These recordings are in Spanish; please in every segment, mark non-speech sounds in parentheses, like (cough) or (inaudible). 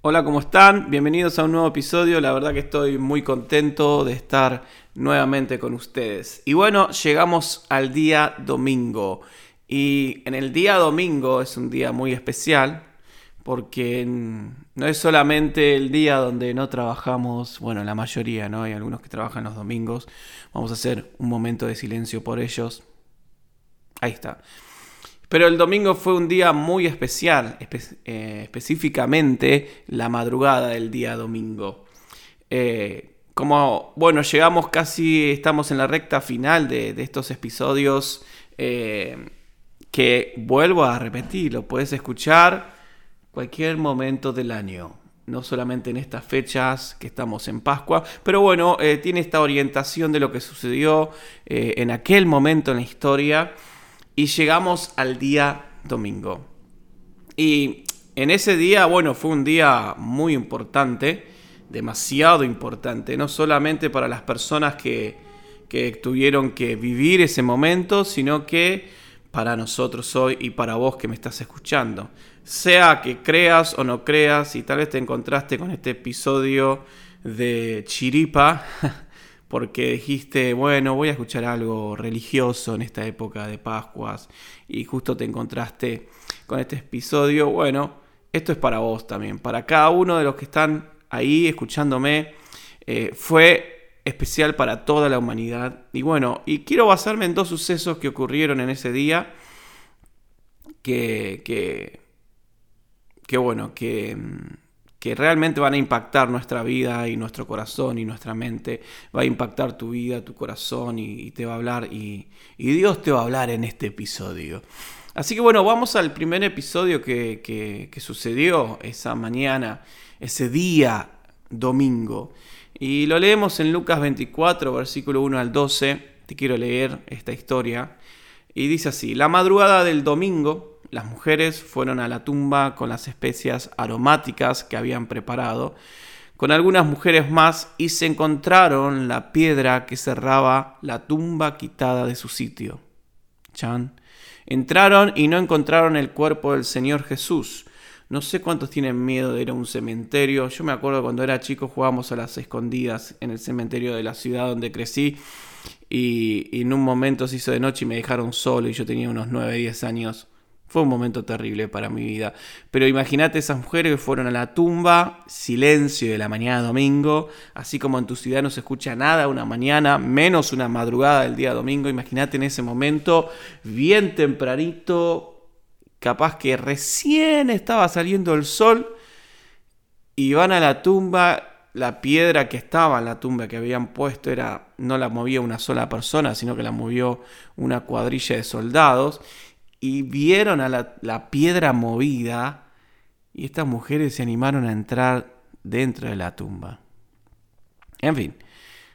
Hola, ¿cómo están? Bienvenidos a un nuevo episodio. La verdad que estoy muy contento de estar nuevamente con ustedes. Y bueno, llegamos al día domingo. Y en el día domingo es un día muy especial porque no es solamente el día donde no trabajamos, bueno, la mayoría, ¿no? Hay algunos que trabajan los domingos. Vamos a hacer un momento de silencio por ellos. Ahí está. Pero el domingo fue un día muy especial, eh, específicamente la madrugada del día domingo. Eh, como, bueno, llegamos casi, estamos en la recta final de, estos episodios eh, que vuelvo a repetir, lo puedes escuchar cualquier momento del año. No solamente en estas fechas que estamos en Pascua, pero bueno, tiene esta orientación de lo que sucedió en aquel momento en la historia y llegamos al día domingo. Y en ese día, bueno, fue un día muy importante, demasiado importante, no solamente para las personas que, que tuvieron que vivir ese momento, sino que para nosotros hoy y para vos que me estás escuchando. Sea que creas o no creas, y tal vez te encontraste con este episodio de Chiripa, (laughs) porque dijiste, bueno, voy a escuchar algo religioso en esta época de Pascuas y justo te encontraste con este episodio, bueno, esto es para vos también, para cada uno de los que están ahí escuchándome, eh, fue especial para toda la humanidad. Y bueno, y quiero basarme en dos sucesos que ocurrieron en ese día, que, que, que bueno, que mm, que realmente van a impactar nuestra vida y nuestro corazón y nuestra mente. Va a impactar tu vida, tu corazón y, te va a hablar y, Dios te va a hablar en este episodio. Así que bueno, vamos al primer episodio que, que sucedió esa mañana, ese día domingo. Y lo leemos en Lucas 24, versículo 1 al 12. Te quiero leer esta historia. Y dice así, la madrugada del domingo las mujeres fueron a la tumba con las especias aromáticas que habían preparado, con algunas mujeres más, y se encontraron la piedra que cerraba la tumba quitada de su sitio. Chan. Entraron y no encontraron el cuerpo del Señor Jesús. No sé cuántos tienen miedo de ir a un cementerio. Yo me acuerdo cuando era chico jugábamos a las escondidas en el cementerio de la ciudad donde crecí. Y, y en un momento se hizo de noche y me dejaron solo y yo tenía unos 9, 10 años. Fue un momento terrible para mi vida. Pero imagínate esas mujeres que fueron a la tumba, silencio de la mañana domingo, así como en tu ciudad no se escucha nada una mañana, menos una madrugada del día domingo. Imagínate en ese momento, bien tempranito, capaz que recién estaba saliendo el sol, y van a la tumba. La piedra que estaba en la tumba que habían puesto era no la movía una sola persona, sino que la movió una cuadrilla de soldados y vieron a la, piedra movida y estas mujeres se animaron a entrar dentro de la tumba. En fin,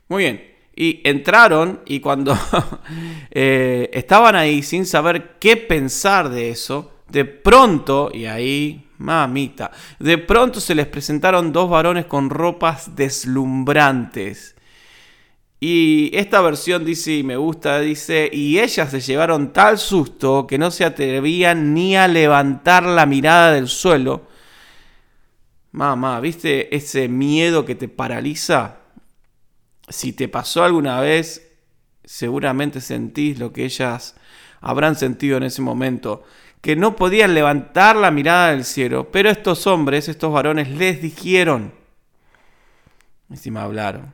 muy bien. Y entraron y cuando (laughs) eh, estaban ahí sin saber qué pensar de eso, de pronto, y ahí, mamita, de pronto se les presentaron dos varones con ropas deslumbrantes y esta versión dice, me gusta, dice, y ellas se llevaron tal susto que no se atrevían ni a levantar la mirada del suelo. Mamá, ¿viste ese miedo que te paraliza? Si te pasó alguna vez, seguramente sentís lo que ellas habrán sentido en ese momento, que no podían levantar la mirada del cielo, pero estos hombres, estos varones, les dijeron, encima hablaron,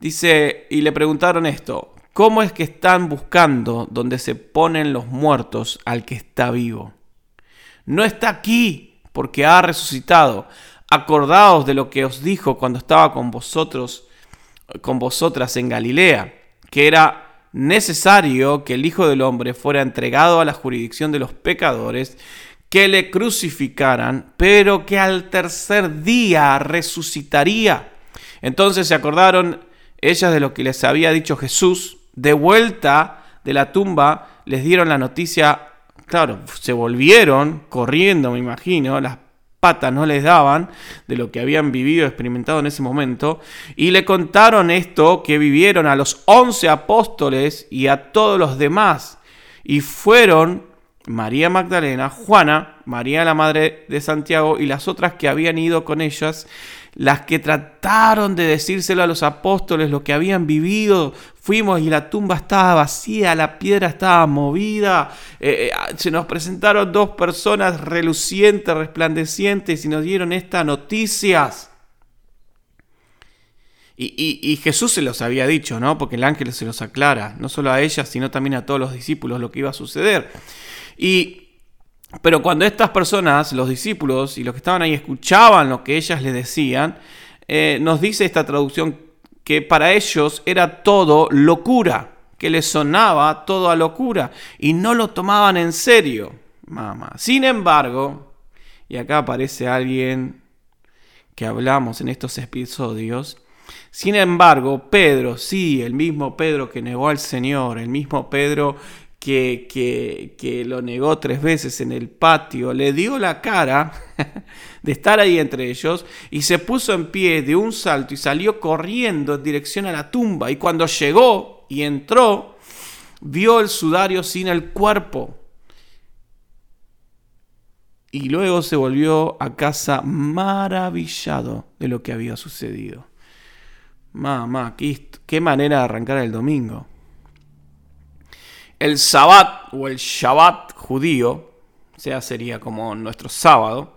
Dice, y le preguntaron esto, ¿cómo es que están buscando donde se ponen los muertos al que está vivo? No está aquí porque ha resucitado. Acordaos de lo que os dijo cuando estaba con vosotros, con vosotras en Galilea, que era necesario que el Hijo del Hombre fuera entregado a la jurisdicción de los pecadores, que le crucificaran, pero que al tercer día resucitaría. Entonces se acordaron ellas de lo que les había dicho Jesús, de vuelta de la tumba, les dieron la noticia, claro, se volvieron corriendo, me imagino, las patas no les daban de lo que habían vivido, experimentado en ese momento, y le contaron esto que vivieron a los once apóstoles y a todos los demás, y fueron María Magdalena, Juana, María la Madre de Santiago y las otras que habían ido con ellas, las que trataron de decírselo a los apóstoles lo que habían vivido. Fuimos y la tumba estaba vacía, la piedra estaba movida. Eh, eh, se nos presentaron dos personas relucientes, resplandecientes y nos dieron estas noticias. Y, Jesús se los había dicho, ¿no? Porque el ángel se los aclara, no solo a ellas, sino también a todos los discípulos lo que iba a suceder. Y, pero cuando estas personas, los discípulos y los que estaban ahí, escuchaban lo que ellas le decían, eh, nos dice esta traducción que para ellos era todo locura, que les sonaba todo a locura y no lo tomaban en serio, mamá. Sin embargo, y acá aparece alguien que hablamos en estos episodios, sin embargo, Pedro, sí, el mismo Pedro que negó al Señor, el mismo Pedro que, que, que, lo negó tres veces en el patio, le dio la cara (laughs) de estar ahí entre ellos y se puso en pie de un salto y salió corriendo en dirección a la tumba. Y cuando llegó y entró, vio el sudario sin el cuerpo. Y luego se volvió a casa maravillado de lo que había sucedido. Mamá, qué, qué manera de arrancar el domingo. El Sabbat o el Shabbat judío, o sea, sería como nuestro sábado,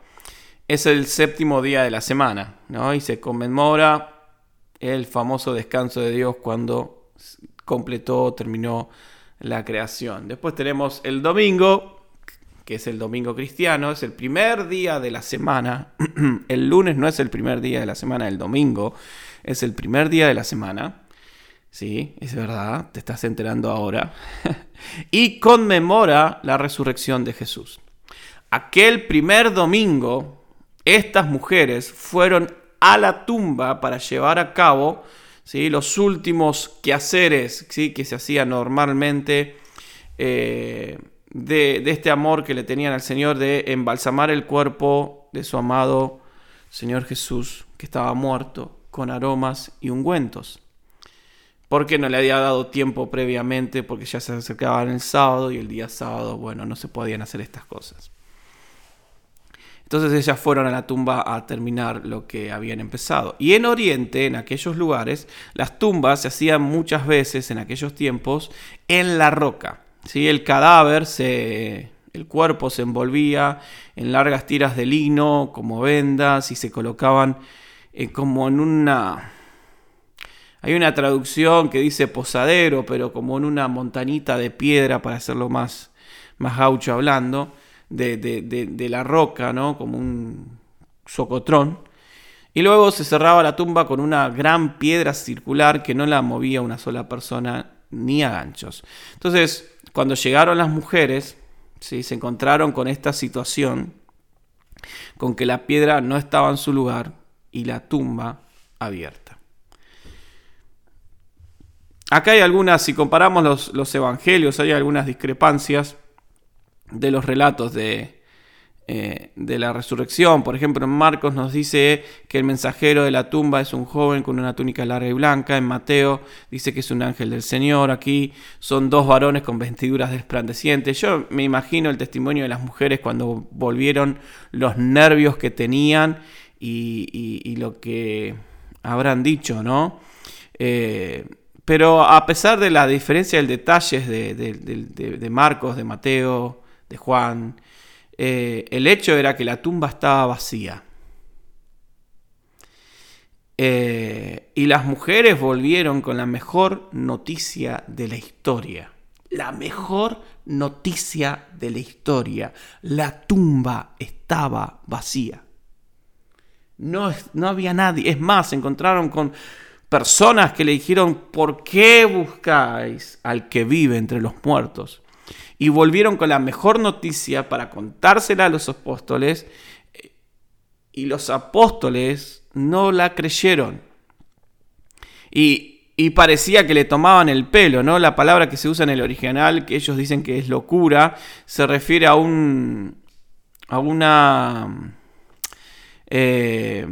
es el séptimo día de la semana, ¿no? Y se conmemora el famoso descanso de Dios cuando completó, terminó la creación. Después tenemos el domingo, que es el domingo cristiano, es el primer día de la semana. (clears throat) el lunes no es el primer día de la semana, el domingo es el primer día de la semana. Sí, es verdad, te estás enterando ahora. (laughs) y conmemora la resurrección de Jesús. Aquel primer domingo, estas mujeres fueron a la tumba para llevar a cabo ¿sí? los últimos quehaceres ¿sí? que se hacían normalmente eh, de, de este amor que le tenían al Señor de embalsamar el cuerpo de su amado Señor Jesús, que estaba muerto con aromas y ungüentos. Porque no le había dado tiempo previamente, porque ya se acercaban el sábado y el día sábado, bueno, no se podían hacer estas cosas. Entonces ellas fueron a la tumba a terminar lo que habían empezado. Y en Oriente, en aquellos lugares, las tumbas se hacían muchas veces en aquellos tiempos en la roca. ¿sí? El cadáver, se, el cuerpo se envolvía en largas tiras de lino como vendas y se colocaban eh, como en una... Hay una traducción que dice posadero, pero como en una montanita de piedra, para hacerlo más, más gaucho hablando, de, de la roca, ¿no? Como un socotrón. Y luego se cerraba la tumba con una gran piedra circular que no la movía una sola persona ni a ganchos. Entonces, cuando llegaron las mujeres, se encontraron con esta situación, con que la piedra no estaba en su lugar, y la tumba abierta. Acá hay algunas, si comparamos los, evangelios, hay algunas discrepancias de los relatos de, eh, de la resurrección. Por ejemplo, en Marcos nos dice que el mensajero de la tumba es un joven con una túnica larga y blanca. En Mateo dice que es un ángel del Señor. Aquí son dos varones con vestiduras desplandecientes. Yo me imagino el testimonio de las mujeres cuando volvieron los nervios que tenían y, lo que habrán dicho, ¿no? Eh, pero a pesar de la diferencia del detalles de, Marcos, de Mateo, de Juan, eh, el hecho era que la tumba estaba vacía. Eh, y las mujeres volvieron con la mejor noticia de la historia. La mejor noticia de la historia. La tumba estaba vacía. No, no había nadie. Es más, se encontraron con personas que le dijeron, ¿por qué buscáis al que vive entre los muertos? Y volvieron con la mejor noticia para contársela a los apóstoles y los apóstoles no la creyeron. Y, y, parecía que le tomaban el pelo, ¿no? La palabra que se usa en el original, que ellos dicen que es locura, se refiere a un. a una eh,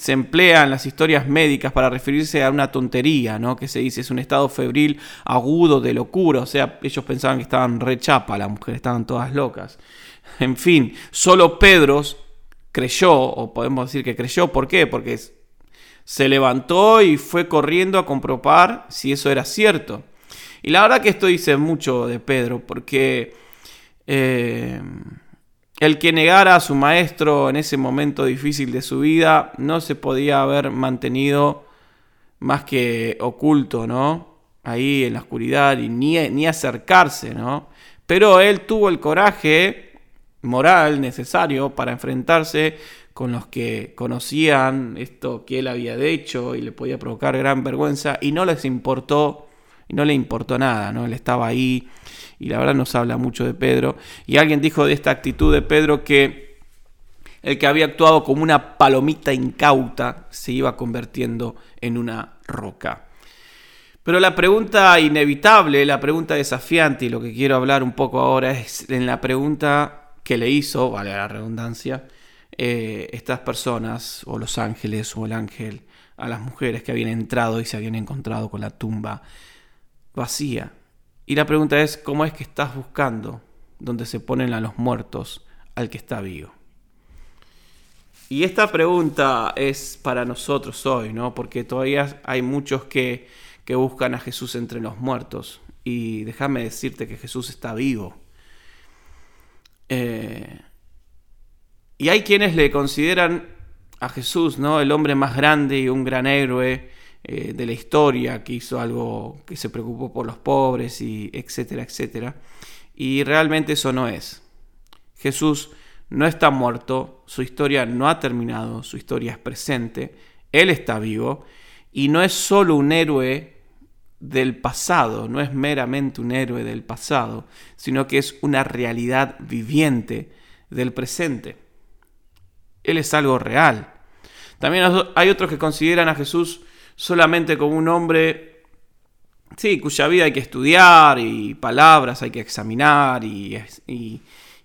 se emplea en las historias médicas para referirse a una tontería, ¿no? Que se dice es un estado febril agudo de locura. O sea, ellos pensaban que estaban rechapa, las mujeres estaban todas locas. En fin, solo Pedro creyó, o podemos decir que creyó, ¿por qué? Porque se levantó y fue corriendo a comprobar si eso era cierto. Y la verdad que esto dice mucho de Pedro, porque eh, el que negara a su maestro en ese momento difícil de su vida no se podía haber mantenido más que oculto, ¿no? Ahí en la oscuridad y ni, ni acercarse, ¿no? Pero él tuvo el coraje moral necesario para enfrentarse con los que conocían esto que él había hecho y le podía provocar gran vergüenza y no les importó y no le importó nada, ¿no? Él estaba ahí y la verdad nos habla mucho de Pedro. Y alguien dijo de esta actitud de Pedro que el que había actuado como una palomita incauta se iba convirtiendo en una roca. Pero la pregunta inevitable, la pregunta desafiante, y lo que quiero hablar un poco ahora es en la pregunta que le hizo, vale la redundancia, eh, estas personas, o los ángeles, o el ángel, a las mujeres que habían entrado y se habían encontrado con la tumba vacía. Y la pregunta es, ¿cómo es que estás buscando donde se ponen a los muertos al que está vivo? Y esta pregunta es para nosotros hoy, ¿no? Porque todavía hay muchos que, que buscan a Jesús entre los muertos. Y déjame decirte que Jesús está vivo. Eh, y hay quienes le consideran a Jesús, ¿no? El hombre más grande y un gran héroe eh, de la historia, que hizo algo que se preocupó por los pobres y etcétera, etcétera. Y realmente eso no es. Jesús no está muerto, su historia no ha terminado, su historia es presente, Él está vivo y no es solo un héroe del pasado, no es meramente un héroe del pasado, sino que es una realidad viviente del presente. Él es algo real. También hay otros que consideran a Jesús solamente como un hombre, sí, cuya vida hay que estudiar y palabras hay que examinar y,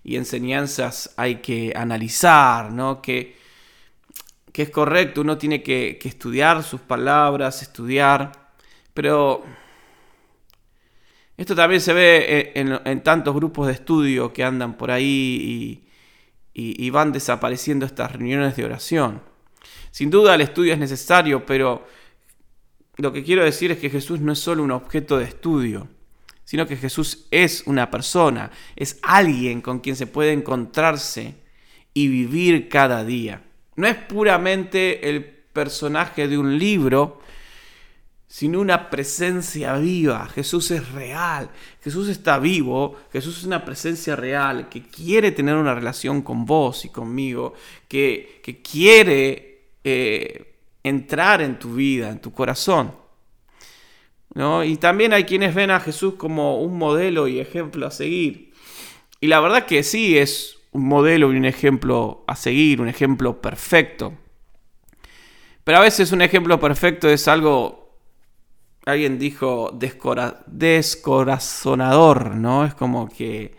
enseñanzas hay que analizar, ¿no? Que, que es correcto, uno tiene que, estudiar sus palabras, estudiar, pero esto también se ve en, tantos grupos de estudio que andan por ahí y, van desapareciendo estas reuniones de oración. Sin duda el estudio es necesario, pero lo que quiero decir es que Jesús no es solo un objeto de estudio, sino que Jesús es una persona, es alguien con quien se puede encontrarse y vivir cada día. No es puramente el personaje de un libro, sino una presencia viva. Jesús es real, Jesús está vivo, Jesús es una presencia real que quiere tener una relación con vos y conmigo, que, que quiere... Eh, entrar en tu vida, en tu corazón. ¿no? Y también hay quienes ven a Jesús como un modelo y ejemplo a seguir. Y la verdad que sí es un modelo y un ejemplo a seguir, un ejemplo perfecto. Pero a veces un ejemplo perfecto es algo, alguien dijo, descorazonador, ¿no? Es como que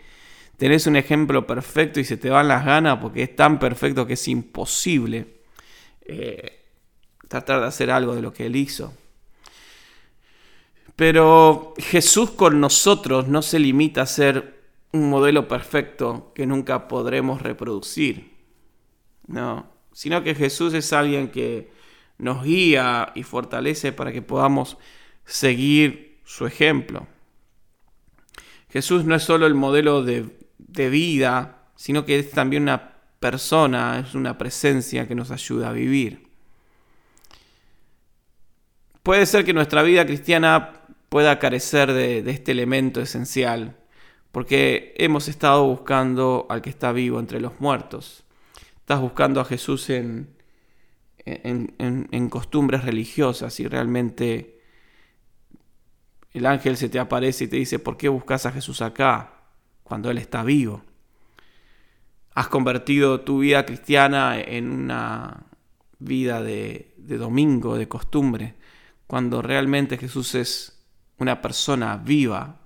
tenés un ejemplo perfecto y se te van las ganas porque es tan perfecto que es imposible. Eh, tratar de hacer algo de lo que Él hizo. Pero Jesús con nosotros no se limita a ser un modelo perfecto que nunca podremos reproducir. No, sino que Jesús es alguien que nos guía y fortalece para que podamos seguir su ejemplo. Jesús no es solo el modelo de, de vida, sino que es también una persona, es una presencia que nos ayuda a vivir. Puede ser que nuestra vida cristiana pueda carecer de, este elemento esencial, porque hemos estado buscando al que está vivo entre los muertos. Estás buscando a Jesús en, en, costumbres religiosas y realmente el ángel se te aparece y te dice, ¿por qué buscas a Jesús acá cuando Él está vivo? Has convertido tu vida cristiana en una vida de, de domingo, de costumbre cuando realmente Jesús es una persona viva.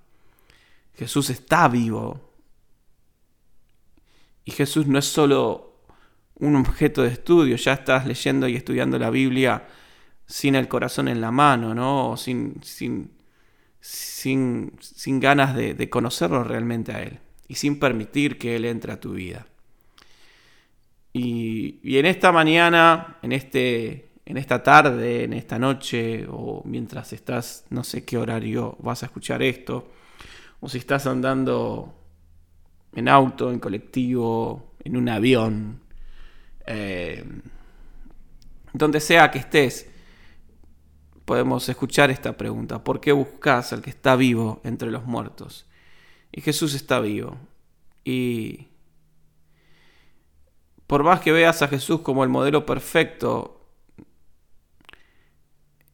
Jesús está vivo. Y Jesús no es solo un objeto de estudio, ya estás leyendo y estudiando la Biblia sin el corazón en la mano, ¿no? sin, sin, sin, sin ganas de, conocerlo realmente a Él y sin permitir que Él entre a tu vida. Y, y, en esta mañana, en, este, en esta tarde, en esta noche, o mientras estás, no sé qué horario vas a escuchar esto, o si estás andando en auto, en colectivo, en un avión, eh, donde sea que estés, podemos escuchar esta pregunta. ¿Por qué buscas al que está vivo entre los muertos? Y Jesús está vivo. Y por más que veas a Jesús como el modelo perfecto,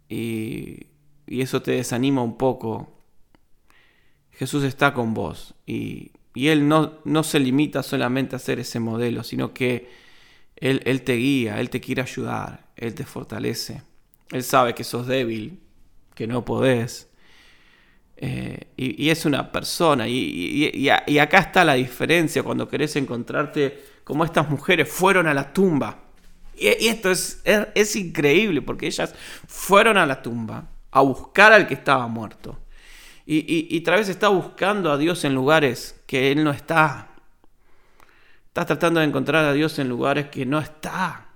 y, y eso te desanima un poco, Jesús está con vos. Y, y Él no, no se limita solamente a ser ese modelo, sino que él, te guía, Él te quiere ayudar, Él te fortalece. Él sabe que sos débil, que no podés. Eh, y, es una persona. Y, y, acá está la diferencia cuando querés encontrarte como estas mujeres fueron a la tumba. Y, esto es, es, increíble porque ellas fueron a la tumba a buscar al que estaba muerto. Y, y, vez está buscando a Dios en lugares que Él no está. Estás tratando de encontrar a Dios en lugares que no está.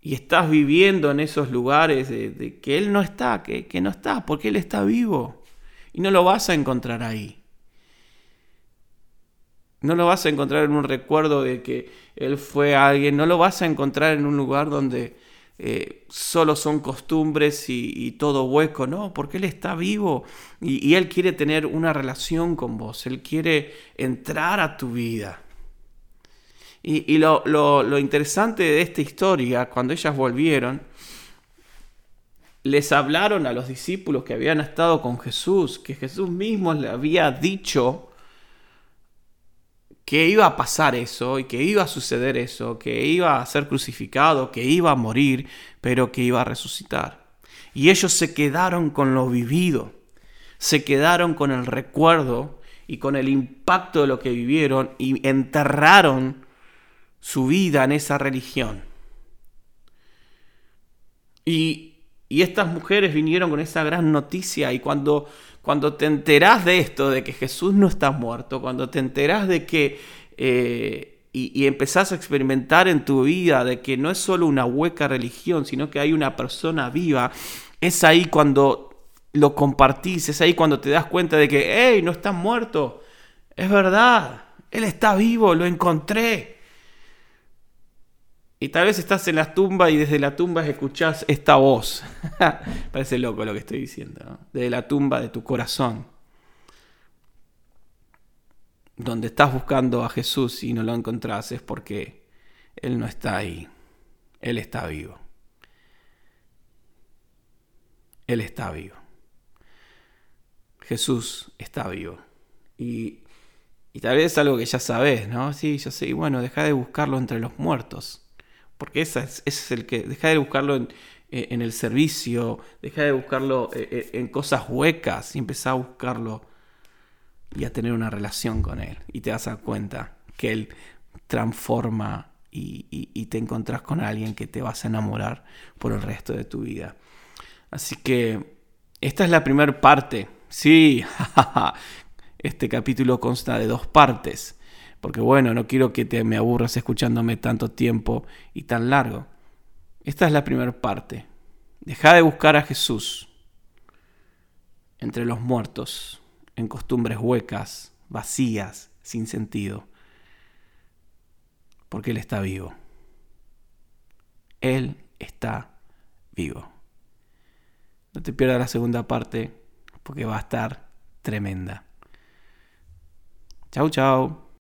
Y estás viviendo en esos lugares de, que Él no está, que, que no está, porque Él está vivo. Y no lo vas a encontrar ahí. No lo vas a encontrar en un recuerdo de que Él fue alguien. No lo vas a encontrar en un lugar donde eh, solo son costumbres y, todo hueco, no, porque Él está vivo y, Él quiere tener una relación con vos, Él quiere entrar a tu vida. Y, lo, lo interesante de esta historia, cuando ellas volvieron, les hablaron a los discípulos que habían estado con Jesús, que Jesús mismo le había dicho que iba a pasar eso y que iba a suceder eso, que iba a ser crucificado, que iba a morir, pero que iba a resucitar. Y ellos se quedaron con lo vivido, se quedaron con el recuerdo y con el impacto de lo que vivieron y enterraron su vida en esa religión. Y, y estas mujeres vinieron con esa gran noticia y cuando cuando te enterás de esto, de que Jesús no está muerto, cuando te enterás de que... Eh, y, y, empezás a experimentar en tu vida de que no es solo una hueca religión, sino que hay una persona viva, es ahí cuando lo compartís, es ahí cuando te das cuenta de que, hey, no está muerto, es verdad, Él está vivo, lo encontré. Y tal vez estás en la tumba y desde la tumba escuchás esta voz. (laughs) Parece loco lo que estoy diciendo. ¿no? Desde la tumba de tu corazón. Donde estás buscando a Jesús y no lo encontrás es porque Él no está ahí. Él está vivo. Él está vivo. Jesús está vivo. Y, y tal vez es algo que ya sabes, ¿no? Sí, yo sé. Y bueno, deja de buscarlo entre los muertos porque ese es, el que. Deja de buscarlo en, eh, el servicio, deja de buscarlo eh, eh, en cosas huecas y empezá a buscarlo y a tener una relación con Él. Y te das cuenta que Él transforma y, te encontrás con alguien que te vas a enamorar por el resto de tu vida. Así que esta es la primera parte. Sí, (laughs) este capítulo consta de dos partes porque bueno, no quiero que te me aburras escuchándome tanto tiempo y tan largo. Esta es la primera parte. Deja de buscar a Jesús entre los muertos, en costumbres huecas, vacías, sin sentido, porque Él está vivo. Él está vivo. No te pierdas la segunda parte, porque va a estar tremenda. Chau, chau.